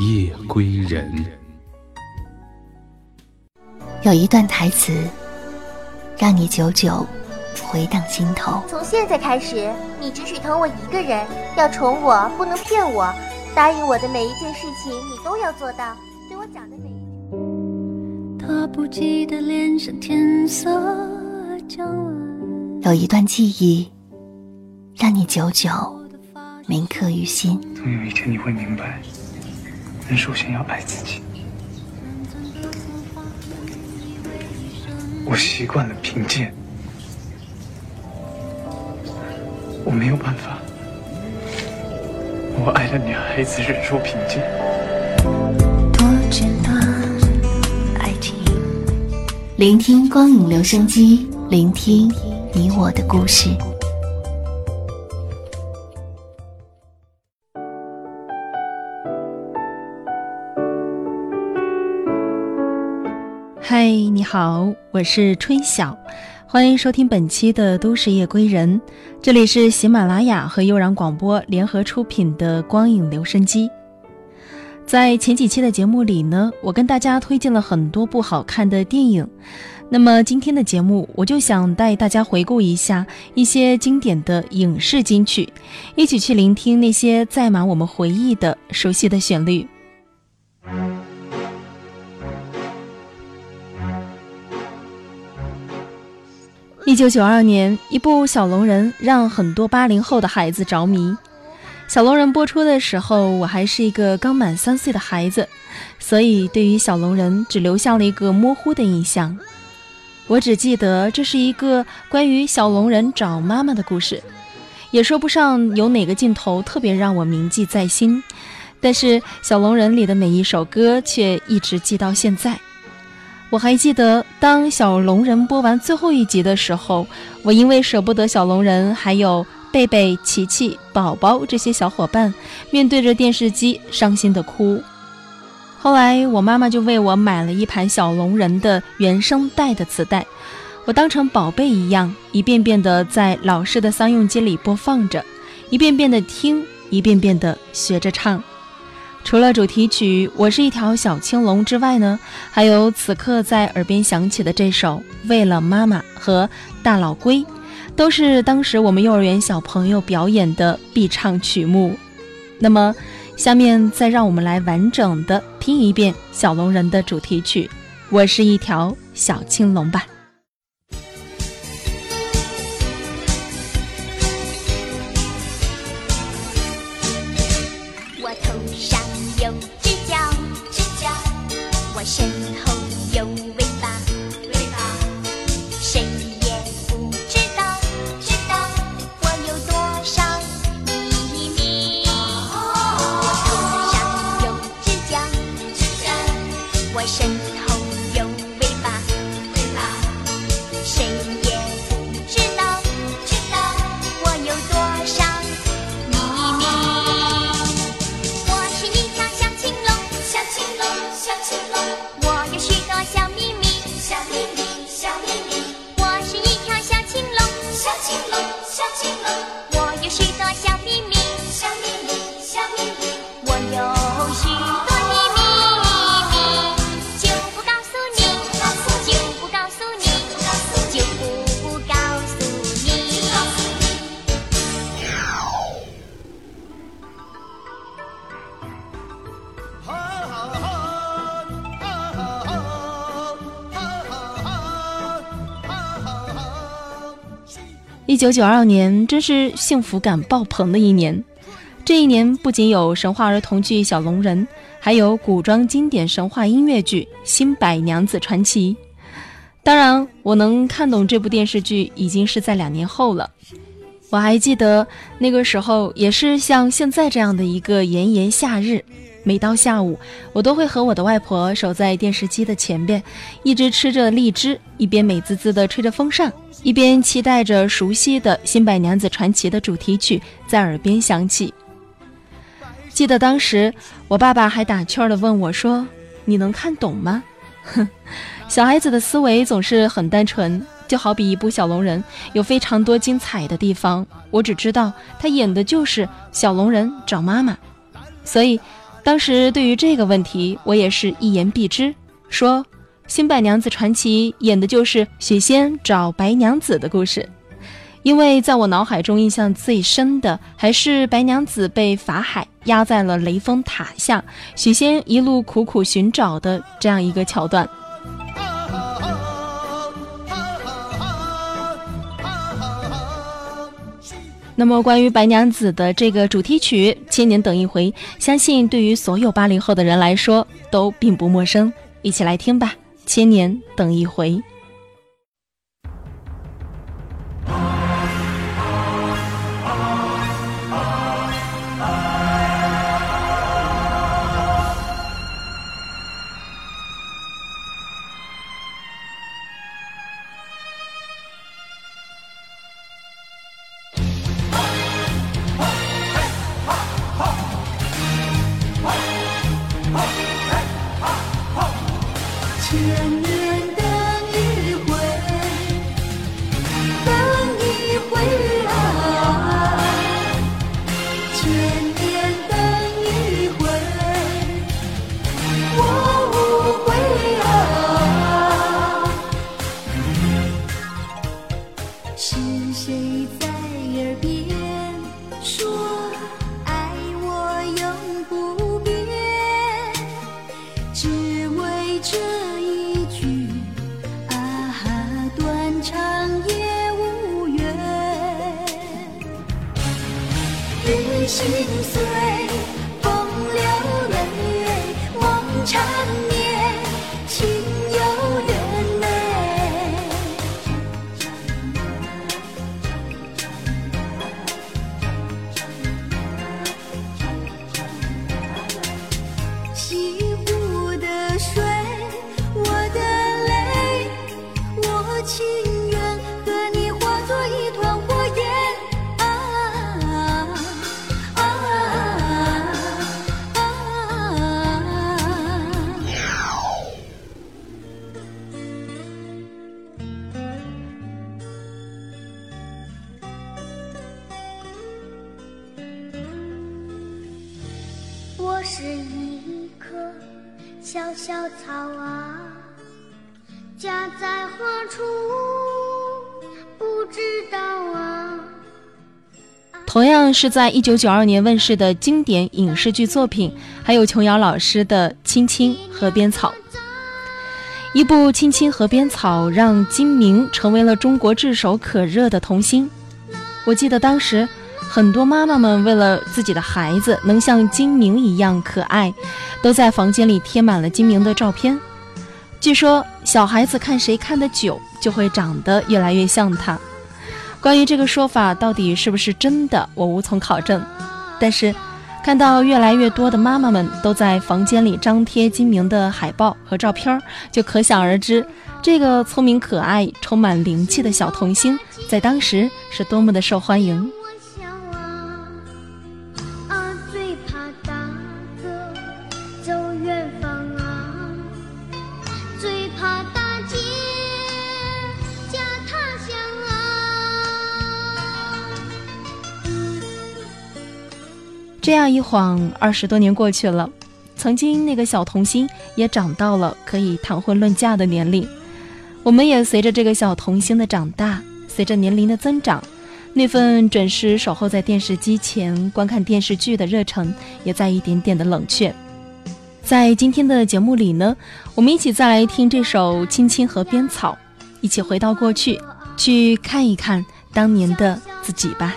夜归人。有一段台词，让你久久回荡心头。从现在开始，你只许疼我一个人，要宠我，不能骗我。答应我的每一件事情，你都要做到。对我讲的每一句。他不记得脸上天色将晚。有一段记忆，让你久久铭刻于心。总有一天你会明白，人首先要爱自己。我习惯了贫贱，我没有办法。我爱的女孩子忍受贫贱。多简单，爱情。聆听光影留声机，聆听。你我的故事。嗨，你好，我是春晓，欢迎收听本期的《都市夜归人》，这里是喜马拉雅和悠然广播联合出品的光影留声机。在前几期的节目里呢，我跟大家推荐了很多部好看的电影。那么今天的节目，我就想带大家回顾一下一些经典的影视金曲，一起去聆听那些载满我们回忆的熟悉的旋律。一九九二年，一部《小龙人》让很多八零后的孩子着迷。《小龙人》播出的时候，我还是一个刚满三岁的孩子，所以对于小龙人只留下了一个模糊的印象。我只记得这是一个关于小龙人找妈妈的故事，也说不上有哪个镜头特别让我铭记在心，但是小龙人里的每一首歌却一直记到现在。我还记得，当小龙人播完最后一集的时候，我因为舍不得小龙人，还有贝贝、琪琪、宝宝这些小伙伴，面对着电视机伤心的哭。后来，我妈妈就为我买了一盘小龙人的原声带的磁带，我当成宝贝一样，一遍遍的在老式的桑用机里播放着，一遍遍的听，一遍遍的学着唱。除了主题曲《我是一条小青龙》之外呢，还有此刻在耳边响起的这首《为了妈妈》和《大老龟》，都是当时我们幼儿园小朋友表演的必唱曲目。那么。下面再让我们来完整的听一遍《小龙人》的主题曲，《我是一条小青龙》吧。九九二年真是幸福感爆棚的一年。这一年不仅有神话儿童剧《小龙人》，还有古装经典神话音乐剧《新白娘子传奇》。当然，我能看懂这部电视剧已经是在两年后了。我还记得那个时候，也是像现在这样的一个炎炎夏日，每到下午，我都会和我的外婆守在电视机的前边，一直吃着荔枝，一边美滋滋地吹着风扇，一边期待着熟悉的《新白娘子传奇》的主题曲在耳边响起。记得当时，我爸爸还打趣地问我说：“你能看懂吗？”哼，小孩子的思维总是很单纯，就好比一部小龙人，有非常多精彩的地方。我只知道他演的就是小龙人找妈妈，所以。当时对于这个问题，我也是一言蔽之，说《新白娘子传奇》演的就是许仙找白娘子的故事，因为在我脑海中印象最深的还是白娘子被法海压在了雷峰塔下，许仙一路苦苦寻找的这样一个桥段。那么，关于白娘子的这个主题曲《千年等一回》，相信对于所有八零后的人来说都并不陌生。一起来听吧，《千年等一回》。千年。是一棵小小草啊，家在何处不知道啊。同样是在一九九二年问世的经典影视剧作品，还有琼瑶老师的《青青河边草》。一部《青青河边草》让金明成为了中国炙手可热的童星。我记得当时。很多妈妈们为了自己的孩子能像金明一样可爱，都在房间里贴满了金明的照片。据说小孩子看谁看得久，就会长得越来越像他。关于这个说法到底是不是真的，我无从考证。但是看到越来越多的妈妈们都在房间里张贴金明的海报和照片，就可想而知，这个聪明可爱、充满灵气的小童星在当时是多么的受欢迎。这样一晃，二十多年过去了，曾经那个小童星也长到了可以谈婚论嫁的年龄。我们也随着这个小童星的长大，随着年龄的增长，那份准时守候在电视机前观看电视剧的热忱也在一点点的冷却。在今天的节目里呢，我们一起再来听这首《青青河边草》，一起回到过去，去看一看当年的自己吧。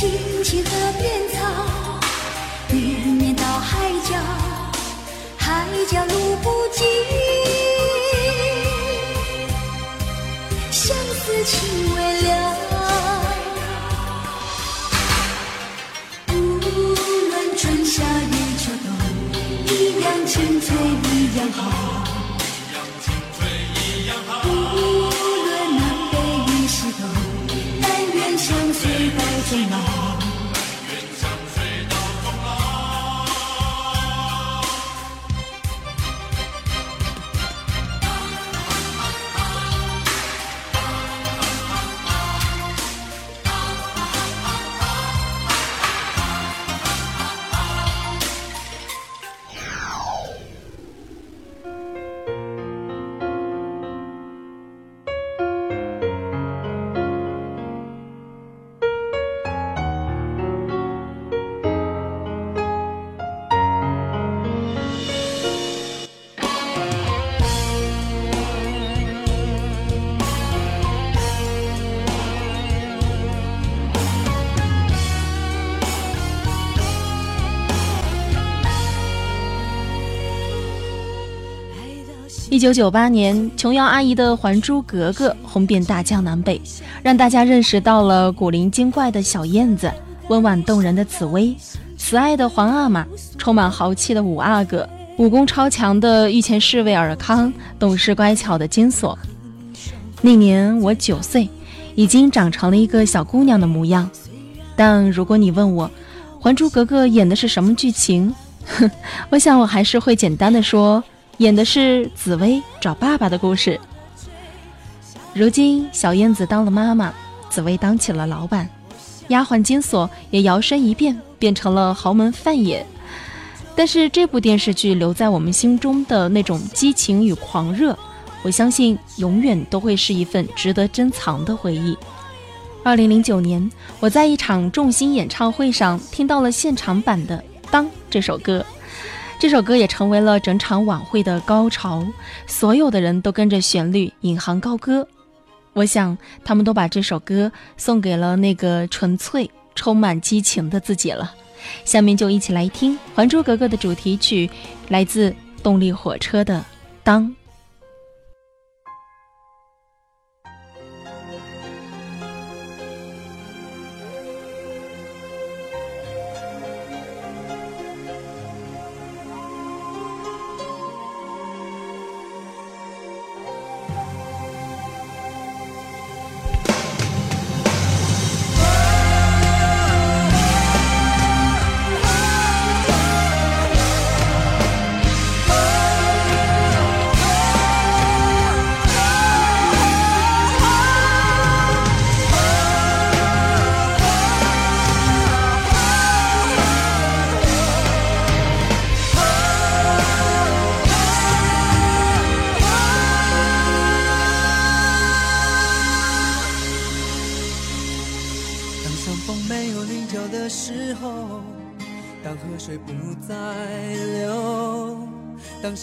青青河边草，绵绵到海角，海角路不尽，相思情未了。无论春夏与秋冬，一样青翠一样好。最美九九八年，琼瑶阿姨的《还珠格格》红遍大江南北，让大家认识到了古灵精怪的小燕子、温婉动人的紫薇、慈爱的皇阿玛、充满豪气的五阿哥、武功超强的御前侍卫尔康、懂事乖巧的金锁。那年我九岁，已经长成了一个小姑娘的模样。但如果你问我，《还珠格格》演的是什么剧情？哼，我想我还是会简单的说。演的是紫薇找爸爸的故事。如今小燕子当了妈妈，紫薇当起了老板，丫鬟金锁也摇身一变变成了豪门范爷。但是这部电视剧留在我们心中的那种激情与狂热，我相信永远都会是一份值得珍藏的回忆。二零零九年，我在一场众星演唱会上听到了现场版的《当》这首歌。这首歌也成为了整场晚会的高潮，所有的人都跟着旋律引吭高歌。我想，他们都把这首歌送给了那个纯粹、充满激情的自己了。下面就一起来听《还珠格格》的主题曲，来自动力火车的《当》。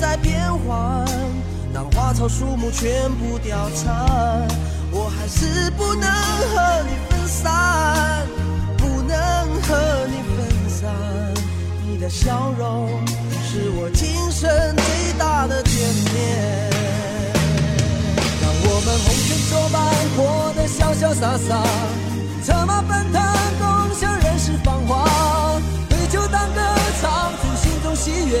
在变换，当花草树木全部凋残，我还是不能和你分散，不能和你分散。你的笑容是我今生最大的眷恋。让我们红尘作伴，活得潇潇洒洒，策马奔腾，共享人世繁华，对酒当歌，唱出心中喜悦。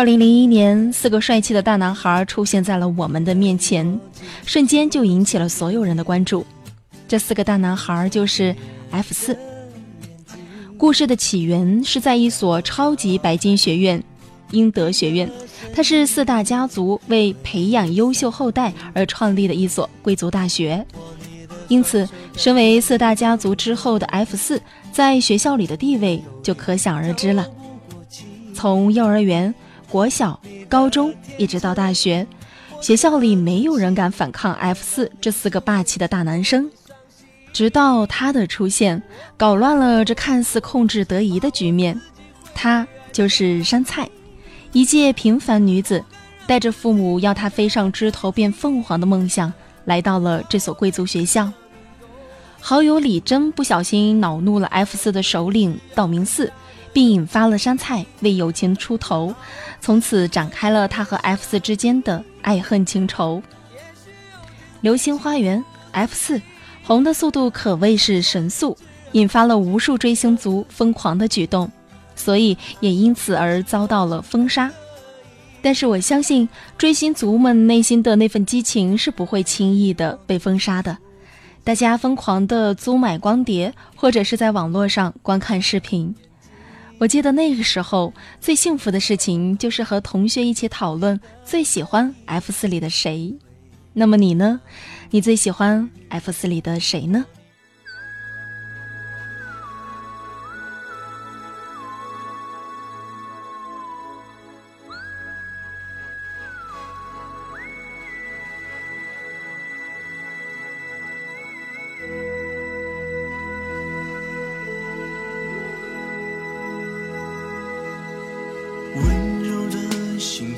二零零一年，四个帅气的大男孩出现在了我们的面前，瞬间就引起了所有人的关注。这四个大男孩就是 F 四。故事的起源是在一所超级白金学院——英德学院，它是四大家族为培养优秀后代而创立的一所贵族大学。因此，身为四大家族之后的 F 四，在学校里的地位就可想而知了。从幼儿园。国小、高中一直到大学，学校里没有人敢反抗 F 四这四个霸气的大男生。直到他的出现，搞乱了这看似控制得宜的局面。他就是山菜，一介平凡女子，带着父母要她飞上枝头变凤凰的梦想，来到了这所贵族学校。好友李真不小心恼怒了 F 四的首领道明寺。并引发了山菜为友情出头，从此展开了他和 F 四之间的爱恨情仇。流星花园 F 四红的速度可谓是神速，引发了无数追星族疯狂的举动，所以也因此而遭到了封杀。但是我相信追星族们内心的那份激情是不会轻易的被封杀的，大家疯狂的租买光碟，或者是在网络上观看视频。我记得那个时候最幸福的事情就是和同学一起讨论最喜欢 F 四里的谁。那么你呢？你最喜欢 F 四里的谁呢？心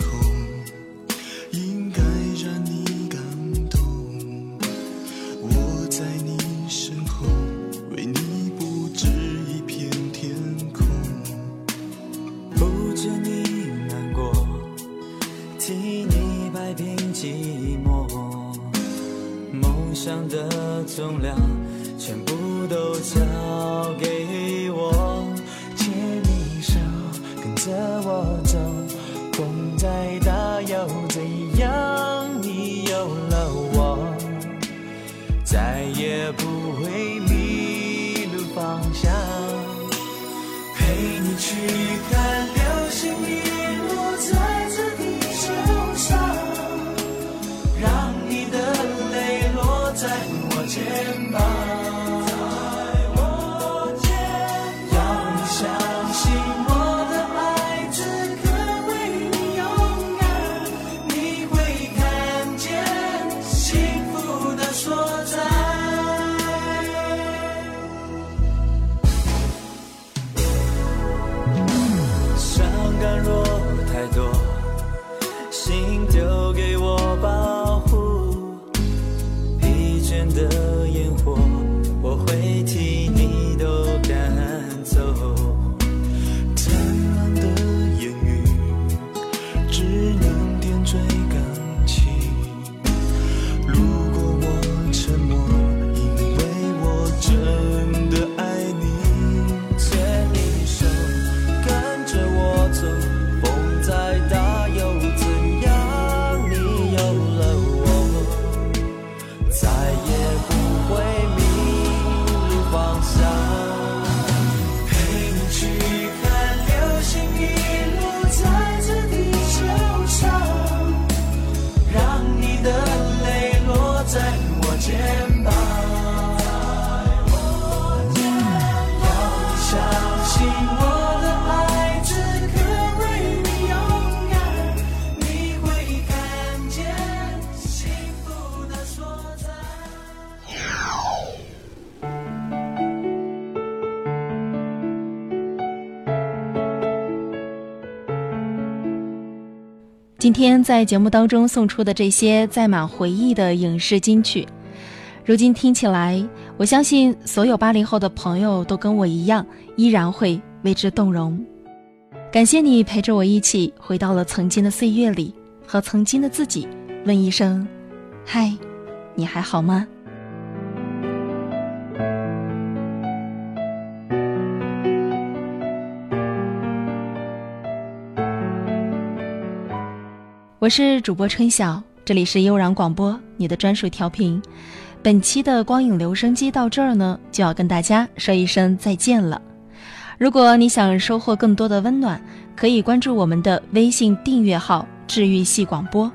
今天在节目当中送出的这些载满回忆的影视金曲，如今听起来，我相信所有八零后的朋友都跟我一样，依然会为之动容。感谢你陪着我一起回到了曾经的岁月里，和曾经的自己问一声：“嗨，你还好吗？”我是主播春晓，这里是悠然广播，你的专属调频。本期的光影留声机到这儿呢，就要跟大家说一声再见了。如果你想收获更多的温暖，可以关注我们的微信订阅号“治愈系广播”，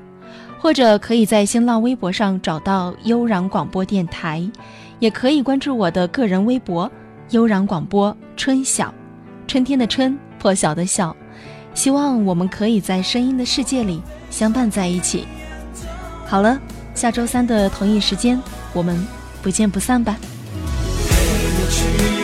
或者可以在新浪微博上找到悠然广播电台，也可以关注我的个人微博“悠然广播春晓”，春天的春，破晓的晓。希望我们可以在声音的世界里。相伴在一起。好了，下周三的同一时间，我们不见不散吧。喜马拉